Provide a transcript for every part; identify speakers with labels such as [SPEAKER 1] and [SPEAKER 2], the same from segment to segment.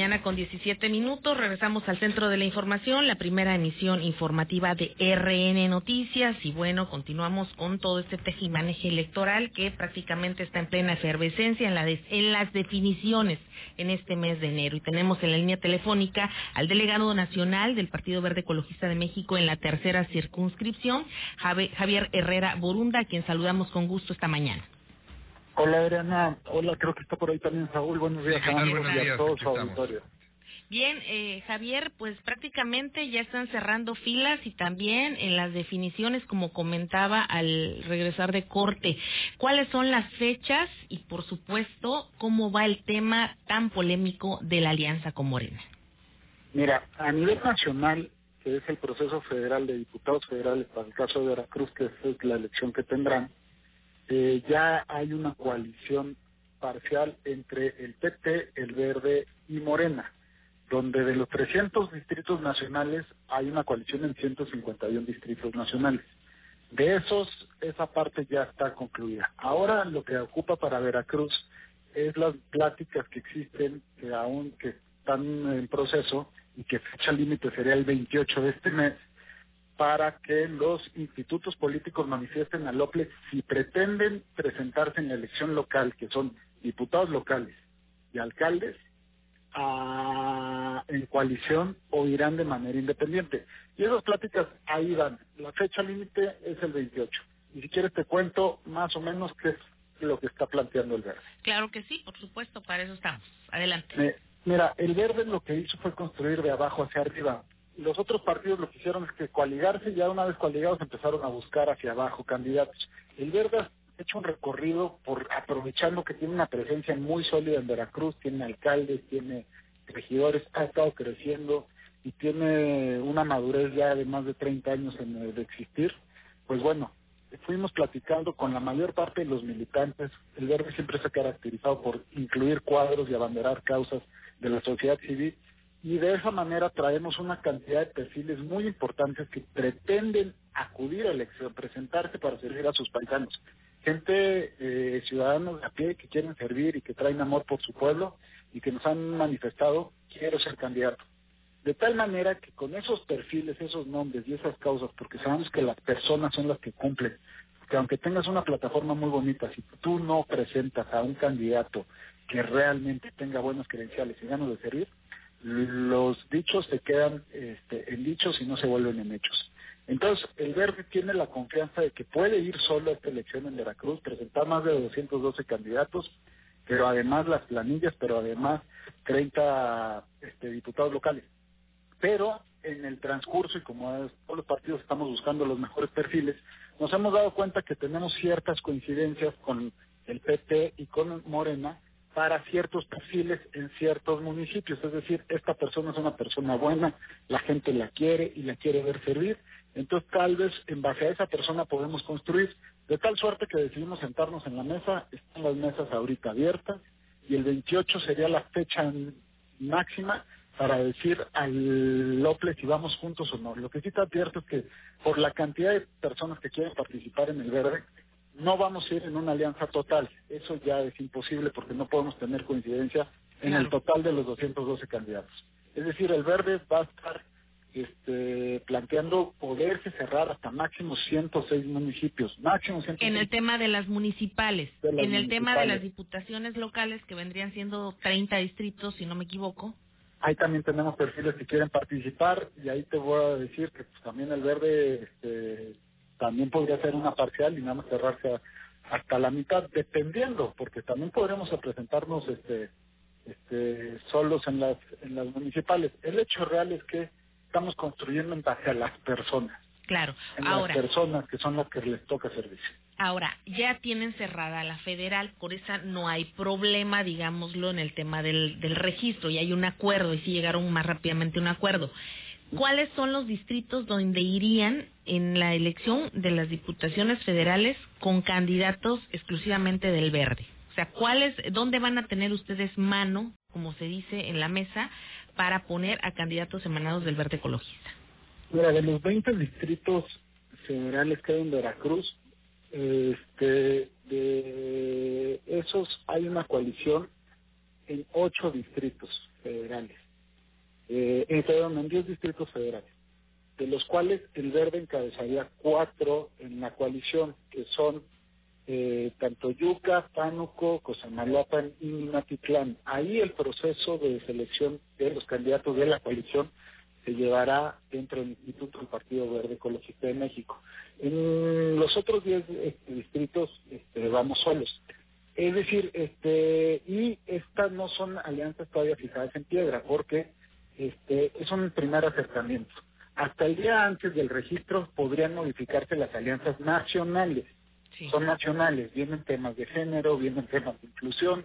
[SPEAKER 1] mañana con 17 minutos. Regresamos al centro de la información, la primera emisión informativa de RN Noticias. Y bueno, continuamos con todo este tejimaneje electoral que prácticamente está en plena efervescencia en, la en las definiciones en este mes de enero. Y tenemos en la línea telefónica al delegado nacional del Partido Verde Ecologista de México en la tercera circunscripción, Javier Herrera Borunda, a quien saludamos con gusto esta mañana.
[SPEAKER 2] Hola Adriana, hola, creo que está por ahí también Saúl, buenos días, a todos su auditorio.
[SPEAKER 1] Bien, eh, Javier, pues prácticamente ya están cerrando filas y también en las definiciones, como comentaba al regresar de corte. ¿Cuáles son las fechas y, por supuesto, cómo va el tema tan polémico de la alianza con Morena?
[SPEAKER 2] Mira, a nivel nacional, que es el proceso federal de diputados federales para el caso de Veracruz, que es la elección que tendrán, eh, ya hay una coalición parcial entre el PT, el Verde y Morena donde de los 300 distritos nacionales hay una coalición en 151 distritos nacionales. De esos, esa parte ya está concluida. Ahora lo que ocupa para Veracruz es las pláticas que existen, que aún que están en proceso y que fecha límite sería el 28 de este mes, para que los institutos políticos manifiesten al OPLE si pretenden presentarse en la elección local, que son diputados locales y alcaldes, a, en coalición o irán de manera independiente. Y esas pláticas ahí van. La fecha límite es el 28. Y si quieres te cuento más o menos qué es lo que está planteando el verde.
[SPEAKER 1] Claro que sí, por supuesto, para eso estamos. Adelante.
[SPEAKER 2] mira, el verde lo que hizo fue construir de abajo hacia arriba. Los otros partidos lo que hicieron es que coaligarse, ya una vez coaligados empezaron a buscar hacia abajo candidatos. El verde hecho un recorrido por aprovechando que tiene una presencia muy sólida en Veracruz, tiene alcaldes, tiene regidores, ha estado creciendo y tiene una madurez ya de más de 30 años en, de existir, pues bueno, fuimos platicando con la mayor parte de los militantes. El verde siempre se ha caracterizado por incluir cuadros y abanderar causas de la sociedad civil y de esa manera traemos una cantidad de perfiles muy importantes que pretenden acudir a elección, presentarse para servir a sus paisanos gente, eh, ciudadanos de a pie que quieren servir y que traen amor por su pueblo y que nos han manifestado, quiero ser candidato. De tal manera que con esos perfiles, esos nombres y esas causas, porque sabemos que las personas son las que cumplen, que aunque tengas una plataforma muy bonita, si tú no presentas a un candidato que realmente tenga buenas credenciales y ganas de servir, los dichos se quedan este, en dichos y no se vuelven en hechos. Entonces, el verde tiene la confianza de que puede ir solo a esta elección en Veracruz, presentar más de 212 candidatos, pero además las planillas, pero además 30 este, diputados locales. Pero en el transcurso, y como todos los partidos estamos buscando los mejores perfiles, nos hemos dado cuenta que tenemos ciertas coincidencias con el PT y con Morena para ciertos perfiles en ciertos municipios. Es decir, esta persona es una persona buena, la gente la quiere y la quiere ver servir, entonces, tal vez en base a esa persona podemos construir, de tal suerte que decidimos sentarnos en la mesa, están las mesas ahorita abiertas, y el 28 sería la fecha máxima para decir al Lople si vamos juntos o no. Lo que sí está abierto es que por la cantidad de personas que quieren participar en el verde, no vamos a ir en una alianza total. Eso ya es imposible porque no podemos tener coincidencia en el total de los 212 candidatos. Es decir, el verde va a estar este, planteando poderse cerrar hasta máximo 106 municipios, máximo
[SPEAKER 1] En el tema de las municipales, en el tema de las diputaciones locales, que vendrían siendo 30 distritos, si no me equivoco.
[SPEAKER 2] Ahí también tenemos perfiles que quieren participar y ahí te voy a decir que pues, también el verde este, también podría ser una parcial y nada más cerrarse hasta la mitad, dependiendo, porque también podremos presentarnos este, este, solos en las, en las municipales. El hecho real es que estamos construyendo en base a las personas.
[SPEAKER 1] Claro,
[SPEAKER 2] en
[SPEAKER 1] ahora.
[SPEAKER 2] Las personas que son las que les toca servicio.
[SPEAKER 1] Ahora, ya tienen cerrada la federal, por esa no hay problema, digámoslo, en el tema del, del registro, y hay un acuerdo, y sí llegaron más rápidamente a un acuerdo. ¿Cuáles son los distritos donde irían en la elección de las diputaciones federales con candidatos exclusivamente del verde? O sea, ¿cuáles, dónde van a tener ustedes mano, como se dice en la mesa, para poner a candidatos emanados del verde ecologista?
[SPEAKER 2] Mira, de los 20 distritos federales que hay en Veracruz, este, de esos hay una coalición en ocho distritos federales. Sí, perdón, en 10 distritos federales, de los cuales el Verde encabezaría cuatro en la coalición, que son eh, tanto Yuca, Pánuco, Cosamaloapan y Minatitlán. Ahí el proceso de selección de los candidatos de la coalición se llevará dentro del Instituto del Partido Verde Ecologista de México. En los otros 10 este, distritos este, vamos solos. Es decir, este y estas no son alianzas todavía fijadas en piedra, porque este es un primer acercamiento. Hasta el día antes del registro podrían modificarse las alianzas nacionales. Son nacionales, vienen temas de género, vienen temas de inclusión,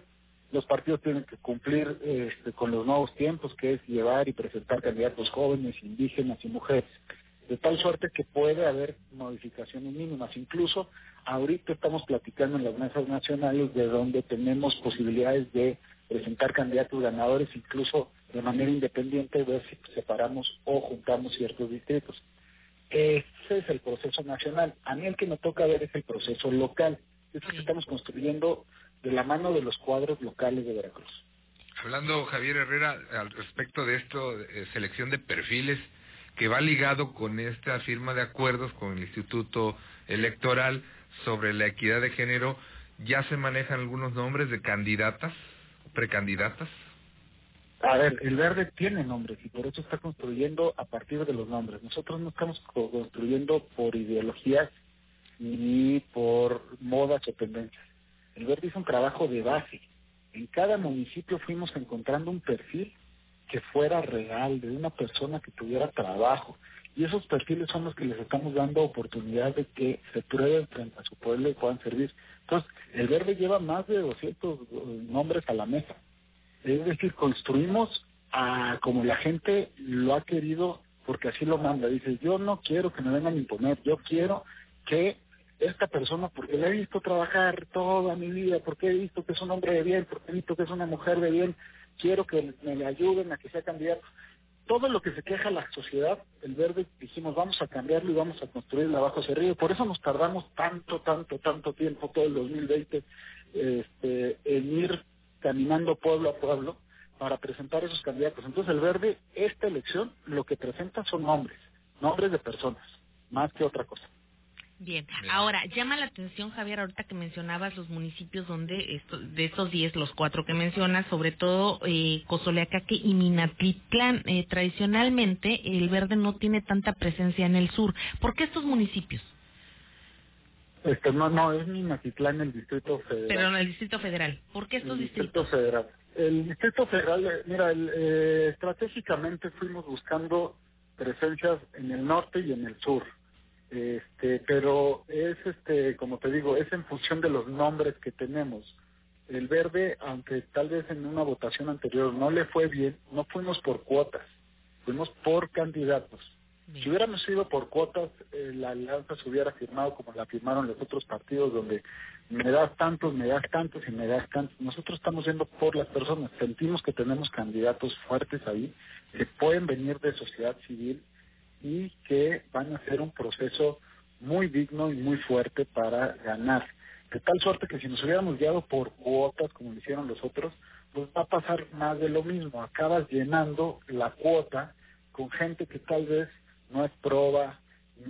[SPEAKER 2] los partidos tienen que cumplir este, con los nuevos tiempos, que es llevar y presentar candidatos jóvenes, indígenas y mujeres, de tal suerte que puede haber modificaciones mínimas. Incluso ahorita estamos platicando en las mesas nacionales de donde tenemos posibilidades de presentar candidatos ganadores, incluso de manera independiente, ver si separamos o juntamos ciertos distritos. Ese es el proceso nacional. A mí el que me toca ver es el proceso local. Es que estamos construyendo de la mano de los cuadros locales de Veracruz.
[SPEAKER 3] Hablando, Javier Herrera, al respecto de esto, eh, selección de perfiles, que va ligado con esta firma de acuerdos con el Instituto Electoral sobre la equidad de género, ¿ya se manejan algunos nombres de candidatas, precandidatas?
[SPEAKER 2] A ver, el verde tiene nombres y por eso está construyendo a partir de los nombres. Nosotros no estamos construyendo por ideologías ni por modas o tendencias. El Verde hizo un trabajo de base. En cada municipio fuimos encontrando un perfil que fuera real, de una persona que tuviera trabajo. Y esos perfiles son los que les estamos dando oportunidad de que se prueben frente a su pueblo y puedan servir. Entonces, el Verde lleva más de 200 eh, nombres a la mesa. Es decir, construimos a como la gente lo ha querido porque así lo manda. Dice, yo no quiero que me vengan a imponer, yo quiero que esta persona porque la he visto trabajar toda mi vida, porque he visto que es un hombre de bien, porque he visto que es una mujer de bien, quiero que me le ayuden a que sea candidato. Todo lo que se queja la sociedad, el verde, dijimos vamos a cambiarlo y vamos a construir la Bajo Cerrillo. Por eso nos tardamos tanto, tanto, tanto tiempo, todo el 2020, este, en ir caminando pueblo a pueblo para presentar esos candidatos. Entonces el verde, esta elección, lo que presenta son nombres, nombres de personas, más que otra cosa.
[SPEAKER 1] Bien. ahora llama la atención Javier ahorita que mencionabas los municipios donde esto, de estos 10, los cuatro que mencionas, sobre todo eh, Cozoleacaque y Minatitlán, eh, tradicionalmente el verde no tiene tanta presencia en el sur. ¿Por qué estos municipios?
[SPEAKER 2] Este, no, no, es Minatitlán el Distrito Federal.
[SPEAKER 1] Pero en el Distrito Federal. ¿Por qué estos
[SPEAKER 2] el
[SPEAKER 1] distritos?
[SPEAKER 2] Distrito Federal. El Distrito Federal, eh, mira, el, eh, estratégicamente fuimos buscando presencias en el norte y en el sur este pero es este como te digo es en función de los nombres que tenemos el verde aunque tal vez en una votación anterior no le fue bien no fuimos por cuotas fuimos por candidatos si hubiéramos ido por cuotas eh, la alianza se hubiera firmado como la firmaron los otros partidos donde me das tantos me das tantos y me das tantos nosotros estamos yendo por las personas sentimos que tenemos candidatos fuertes ahí que pueden venir de sociedad civil y que van a ser un proceso muy digno y muy fuerte para ganar. De tal suerte que si nos hubiéramos guiado por cuotas, como lo hicieron los otros, pues va a pasar más de lo mismo. Acabas llenando la cuota con gente que tal vez no es proba,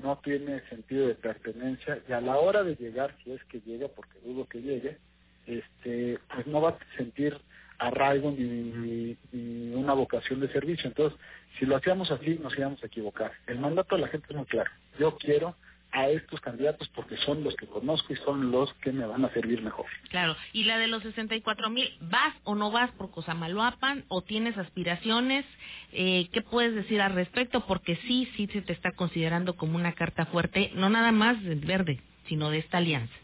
[SPEAKER 2] no tiene sentido de pertenencia, y a la hora de llegar, si es que llega, porque dudo que llegue, este, pues no va a sentir arraigo ni, ni, una vocación de servicio. Entonces, si lo hacíamos así, nos íbamos a equivocar. El mandato de la gente es muy claro. Yo quiero a estos candidatos porque son los que conozco y son los que me van a servir mejor.
[SPEAKER 1] Claro, y la de los 64 mil, ¿vas o no vas por Cosamaloapan o tienes aspiraciones? Eh, ¿Qué puedes decir al respecto? Porque sí, sí se te está considerando como una carta fuerte, no nada más del verde, sino de esta alianza.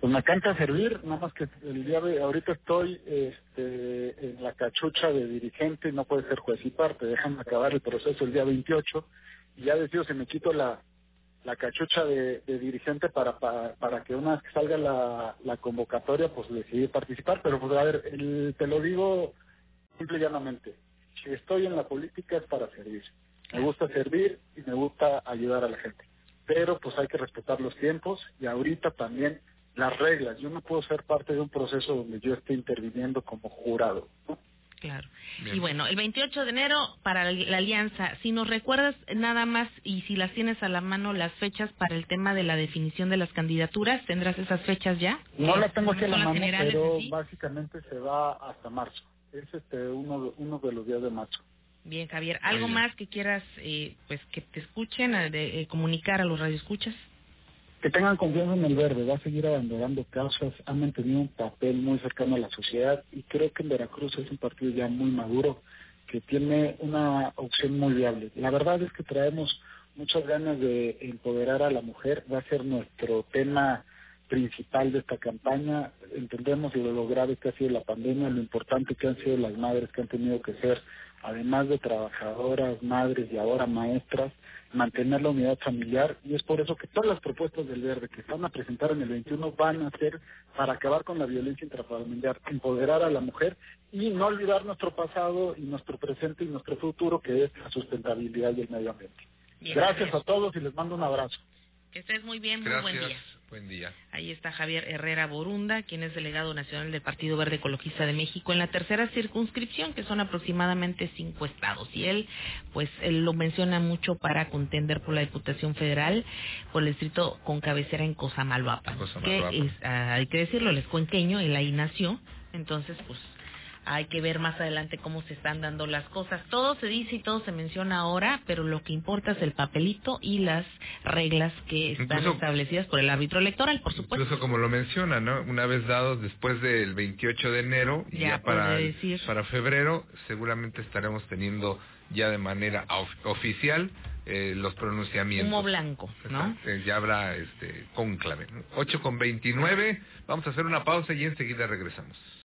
[SPEAKER 2] Pues me encanta servir, nada más que el día de ahorita estoy este, en la cachucha de dirigente y no puede ser juez y parte, déjame acabar el proceso el día 28 y ya decido si me quito la, la cachucha de, de dirigente para, para, para que una vez que salga la, convocatoria pues decidir participar, pero pues a ver, el, te lo digo simple y llanamente, si estoy en la política es para servir, me gusta servir y me gusta ayudar a la gente, pero pues hay que respetar los tiempos y ahorita también las reglas. Yo no puedo ser parte de un proceso donde yo esté interviniendo como jurado.
[SPEAKER 1] Claro. Y bueno, el 28 de enero para la alianza, si nos recuerdas nada más y si las tienes a la mano las fechas para el tema de la definición de las candidaturas, ¿tendrás esas fechas ya?
[SPEAKER 2] No las tengo aquí a la mano, pero básicamente se va hasta marzo. Es este uno, uno de los días de marzo.
[SPEAKER 1] Bien, Javier, ¿algo más que quieras eh, pues que te escuchen, de, eh, comunicar a los radioescuchas?
[SPEAKER 2] Que tengan confianza en el verde, va a seguir abandonando causas, ha mantenido un papel muy cercano a la sociedad y creo que en Veracruz es un partido ya muy maduro que tiene una opción muy viable. La verdad es que traemos muchas ganas de empoderar a la mujer, va a ser nuestro tema principal de esta campaña. Entendemos lo grave que ha sido la pandemia, lo importante que han sido las madres que han tenido que ser, además de trabajadoras, madres y ahora maestras, mantener la unidad familiar y es por eso que todas las propuestas del Verde que están a presentar en el 21 van a ser para acabar con la violencia intrafamiliar, empoderar a la mujer y no olvidar nuestro pasado y nuestro presente y nuestro futuro que es la sustentabilidad y el medio ambiente. gracias, a todos y les mando un abrazo.
[SPEAKER 1] Que estés muy bien, muy buen día.
[SPEAKER 3] Buen día.
[SPEAKER 1] Ahí está Javier Herrera Borunda, quien es delegado nacional del Partido Verde Ecologista de México en la tercera circunscripción, que son aproximadamente cinco estados. Y él, pues, él lo menciona mucho para contender por la Diputación Federal, por el distrito con cabecera en Cosamaloapan. Que es, ah, hay que decirlo, él es cuenqueño, él ahí nació. Entonces, pues, hay que ver más adelante cómo se están dando las cosas. Todo se dice y todo se menciona ahora, pero lo que importa es el papelito y las reglas que están establecidas por el árbitro electoral, por supuesto.
[SPEAKER 3] Incluso como lo menciona, ¿no? Una vez dados después del 28 de enero, ya, para, para febrero, seguramente estaremos teniendo ya de manera oficial eh, los pronunciamientos.
[SPEAKER 1] Humo blanco, ¿no?
[SPEAKER 3] Eh, ya habrá este conclave. 8 con 29, vamos a hacer una pausa y enseguida regresamos.